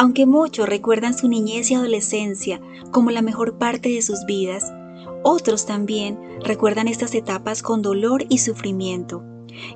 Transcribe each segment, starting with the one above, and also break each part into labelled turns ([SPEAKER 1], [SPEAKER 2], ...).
[SPEAKER 1] Aunque muchos recuerdan su niñez y adolescencia como la mejor parte de sus vidas, otros también recuerdan estas etapas con dolor y sufrimiento.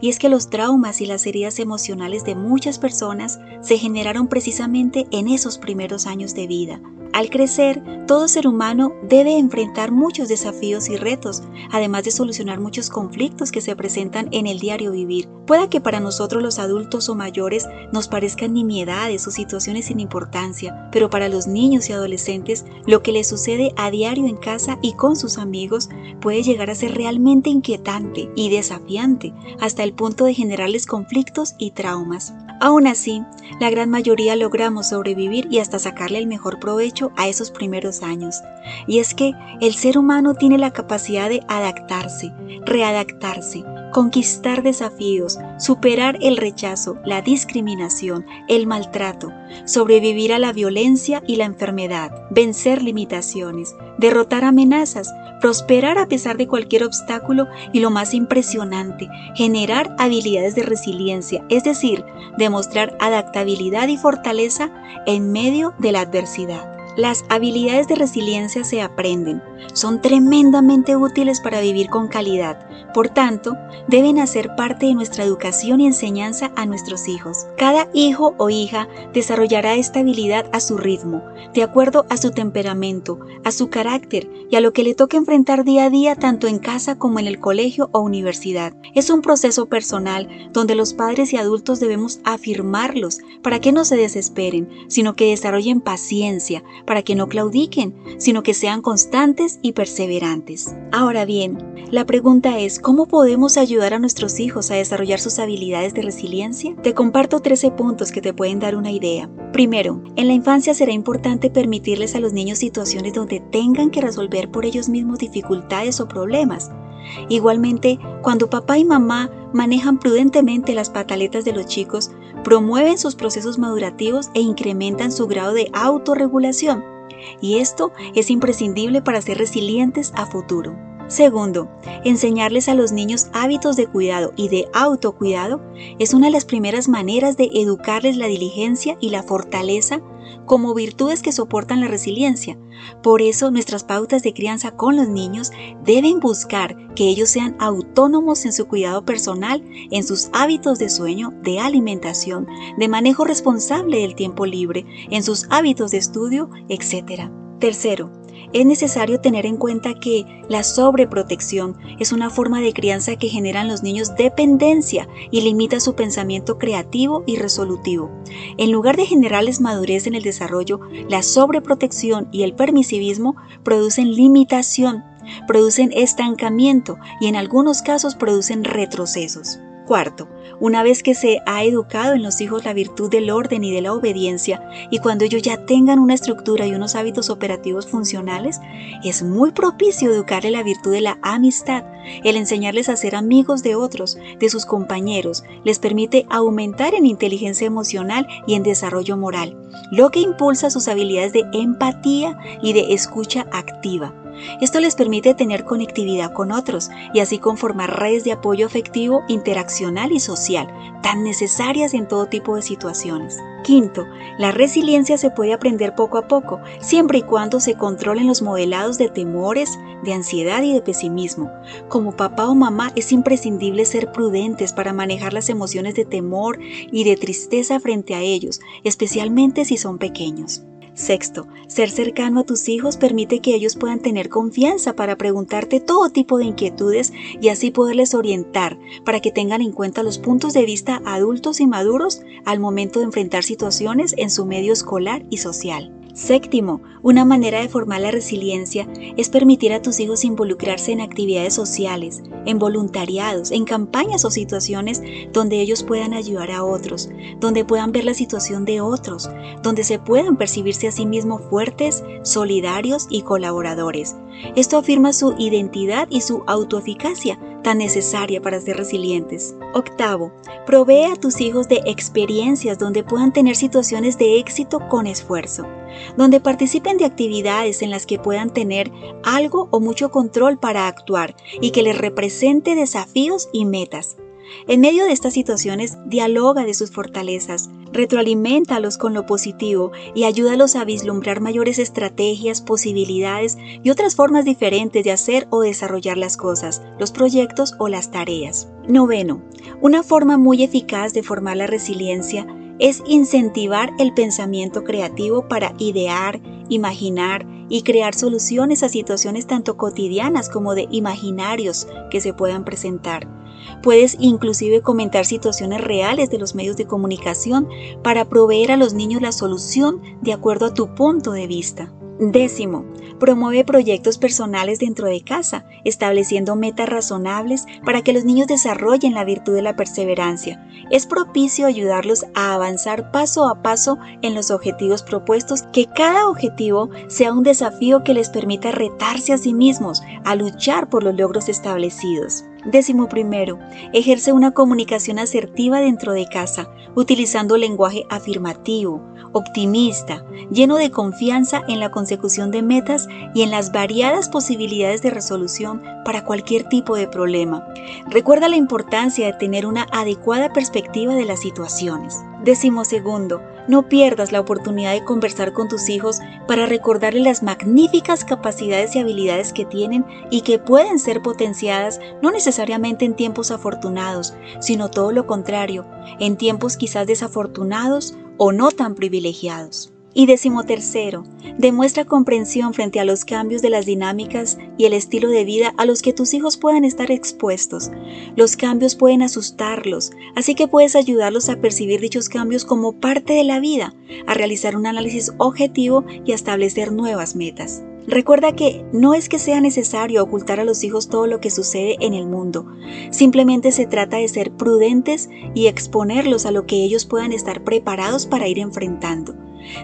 [SPEAKER 1] Y es que los traumas y las heridas emocionales de muchas personas se generaron precisamente en esos primeros años de vida, al crecer, todo ser humano debe enfrentar muchos desafíos y retos, además de solucionar muchos conflictos que se presentan en el diario vivir. Pueda que para nosotros los adultos o mayores nos parezcan nimiedades o situaciones sin importancia, pero para los niños y adolescentes lo que les sucede a diario en casa y con sus amigos puede llegar a ser realmente inquietante y desafiante, hasta el punto de generarles conflictos y traumas. Aún así, la gran mayoría logramos sobrevivir y hasta sacarle el mejor provecho a esos primeros años. Y es que el ser humano tiene la capacidad de adaptarse, readaptarse, conquistar desafíos, superar el rechazo, la discriminación, el maltrato, sobrevivir a la violencia y la enfermedad, vencer limitaciones, derrotar amenazas, prosperar a pesar de cualquier obstáculo y lo más impresionante, generar habilidades de resiliencia, es decir, demostrar adaptabilidad y fortaleza en medio de la adversidad. Las habilidades de resiliencia se aprenden, son tremendamente útiles para vivir con calidad, por tanto, deben hacer parte de nuestra educación y enseñanza a nuestros hijos. Cada hijo o hija desarrollará esta habilidad a su ritmo, de acuerdo a su temperamento, a su carácter y a lo que le toca enfrentar día a día tanto en casa como en el colegio o universidad. Es un proceso personal donde los padres y adultos debemos afirmarlos para que no se desesperen, sino que desarrollen paciencia, para que no claudiquen, sino que sean constantes y perseverantes. Ahora bien, la pregunta es, ¿cómo podemos ayudar a nuestros hijos a desarrollar sus habilidades de resiliencia? Te comparto 13 puntos que te pueden dar una idea. Primero, en la infancia será importante permitirles a los niños situaciones donde tengan que resolver por ellos mismos dificultades o problemas. Igualmente, cuando papá y mamá manejan prudentemente las pataletas de los chicos, promueven sus procesos madurativos e incrementan su grado de autorregulación. Y esto es imprescindible para ser resilientes a futuro. Segundo, enseñarles a los niños hábitos de cuidado y de autocuidado es una de las primeras maneras de educarles la diligencia y la fortaleza como virtudes que soportan la resiliencia. Por eso nuestras pautas de crianza con los niños deben buscar que ellos sean autónomos en su cuidado personal, en sus hábitos de sueño, de alimentación, de manejo responsable del tiempo libre, en sus hábitos de estudio, etc. Tercero, es necesario tener en cuenta que la sobreprotección es una forma de crianza que generan los niños dependencia y limita su pensamiento creativo y resolutivo. En lugar de generarles madurez en el desarrollo, la sobreprotección y el permisivismo producen limitación, producen estancamiento y en algunos casos producen retrocesos. Cuarto, una vez que se ha educado en los hijos la virtud del orden y de la obediencia, y cuando ellos ya tengan una estructura y unos hábitos operativos funcionales, es muy propicio educarle la virtud de la amistad. El enseñarles a ser amigos de otros, de sus compañeros, les permite aumentar en inteligencia emocional y en desarrollo moral, lo que impulsa sus habilidades de empatía y de escucha activa. Esto les permite tener conectividad con otros y así conformar redes de apoyo afectivo, interaccional y social, tan necesarias en todo tipo de situaciones. Quinto, la resiliencia se puede aprender poco a poco, siempre y cuando se controlen los modelados de temores, de ansiedad y de pesimismo. Como papá o mamá es imprescindible ser prudentes para manejar las emociones de temor y de tristeza frente a ellos, especialmente si son pequeños. Sexto, ser cercano a tus hijos permite que ellos puedan tener confianza para preguntarte todo tipo de inquietudes y así poderles orientar para que tengan en cuenta los puntos de vista adultos y maduros al momento de enfrentar situaciones en su medio escolar y social. Séptimo, una manera de formar la resiliencia es permitir a tus hijos involucrarse en actividades sociales, en voluntariados, en campañas o situaciones donde ellos puedan ayudar a otros, donde puedan ver la situación de otros, donde se puedan percibirse a sí mismos fuertes, solidarios y colaboradores. Esto afirma su identidad y su autoeficacia tan necesaria para ser resilientes. Octavo, provee a tus hijos de experiencias donde puedan tener situaciones de éxito con esfuerzo, donde participen de actividades en las que puedan tener algo o mucho control para actuar y que les represente desafíos y metas. En medio de estas situaciones, dialoga de sus fortalezas, retroalimentalos con lo positivo y ayúdalos a vislumbrar mayores estrategias, posibilidades y otras formas diferentes de hacer o desarrollar las cosas, los proyectos o las tareas. Noveno, una forma muy eficaz de formar la resiliencia es incentivar el pensamiento creativo para idear, imaginar y crear soluciones a situaciones tanto cotidianas como de imaginarios que se puedan presentar. Puedes inclusive comentar situaciones reales de los medios de comunicación para proveer a los niños la solución de acuerdo a tu punto de vista. Décimo, promueve proyectos personales dentro de casa, estableciendo metas razonables para que los niños desarrollen la virtud de la perseverancia. Es propicio ayudarlos a avanzar paso a paso en los objetivos propuestos, que cada objetivo sea un desafío que les permita retarse a sí mismos, a luchar por los logros establecidos. Décimo primero, ejerce una comunicación asertiva dentro de casa, utilizando lenguaje afirmativo, optimista, lleno de confianza en la consecución de metas y en las variadas posibilidades de resolución para cualquier tipo de problema. Recuerda la importancia de tener una adecuada perspectiva de las situaciones. Décimo segundo, no pierdas la oportunidad de conversar con tus hijos para recordarles las magníficas capacidades y habilidades que tienen y que pueden ser potenciadas no necesariamente en tiempos afortunados, sino todo lo contrario, en tiempos quizás desafortunados o no tan privilegiados. Y decimotercero, demuestra comprensión frente a los cambios de las dinámicas y el estilo de vida a los que tus hijos puedan estar expuestos. Los cambios pueden asustarlos, así que puedes ayudarlos a percibir dichos cambios como parte de la vida, a realizar un análisis objetivo y a establecer nuevas metas. Recuerda que no es que sea necesario ocultar a los hijos todo lo que sucede en el mundo, simplemente se trata de ser prudentes y exponerlos a lo que ellos puedan estar preparados para ir enfrentando.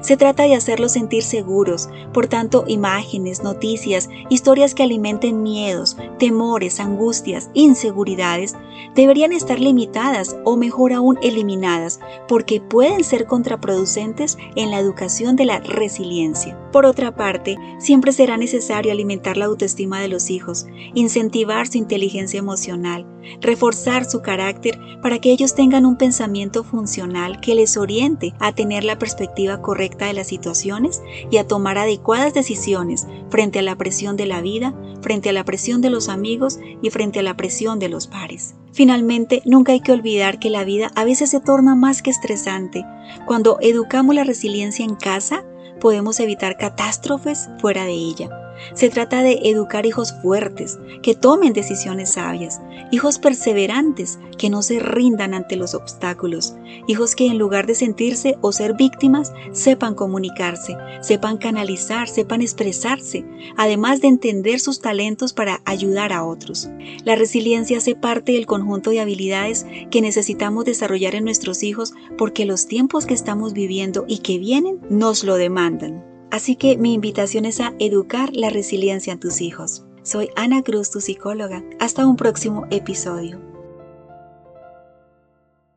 [SPEAKER 1] Se trata de hacerlos sentir seguros, por tanto, imágenes, noticias, historias que alimenten miedos, temores, angustias, inseguridades, deberían estar limitadas o mejor aún eliminadas, porque pueden ser contraproducentes en la educación de la resiliencia. Por otra parte, siempre será necesario alimentar la autoestima de los hijos, incentivar su inteligencia emocional, reforzar su carácter para que ellos tengan un pensamiento funcional que les oriente a tener la perspectiva correcta de las situaciones y a tomar adecuadas decisiones frente a la presión de la vida, frente a la presión de los amigos y frente a la presión de los pares. Finalmente, nunca hay que olvidar que la vida a veces se torna más que estresante. Cuando educamos la resiliencia en casa, podemos evitar catástrofes fuera de ella. Se trata de educar hijos fuertes, que tomen decisiones sabias, hijos perseverantes, que no se rindan ante los obstáculos, hijos que en lugar de sentirse o ser víctimas, sepan comunicarse, sepan canalizar, sepan expresarse, además de entender sus talentos para ayudar a otros. La resiliencia hace parte del conjunto de habilidades que necesitamos desarrollar en nuestros hijos porque los tiempos que estamos viviendo y que vienen nos lo demandan. Así que mi invitación es a educar la resiliencia en tus hijos. Soy Ana Cruz, tu psicóloga. Hasta un próximo episodio.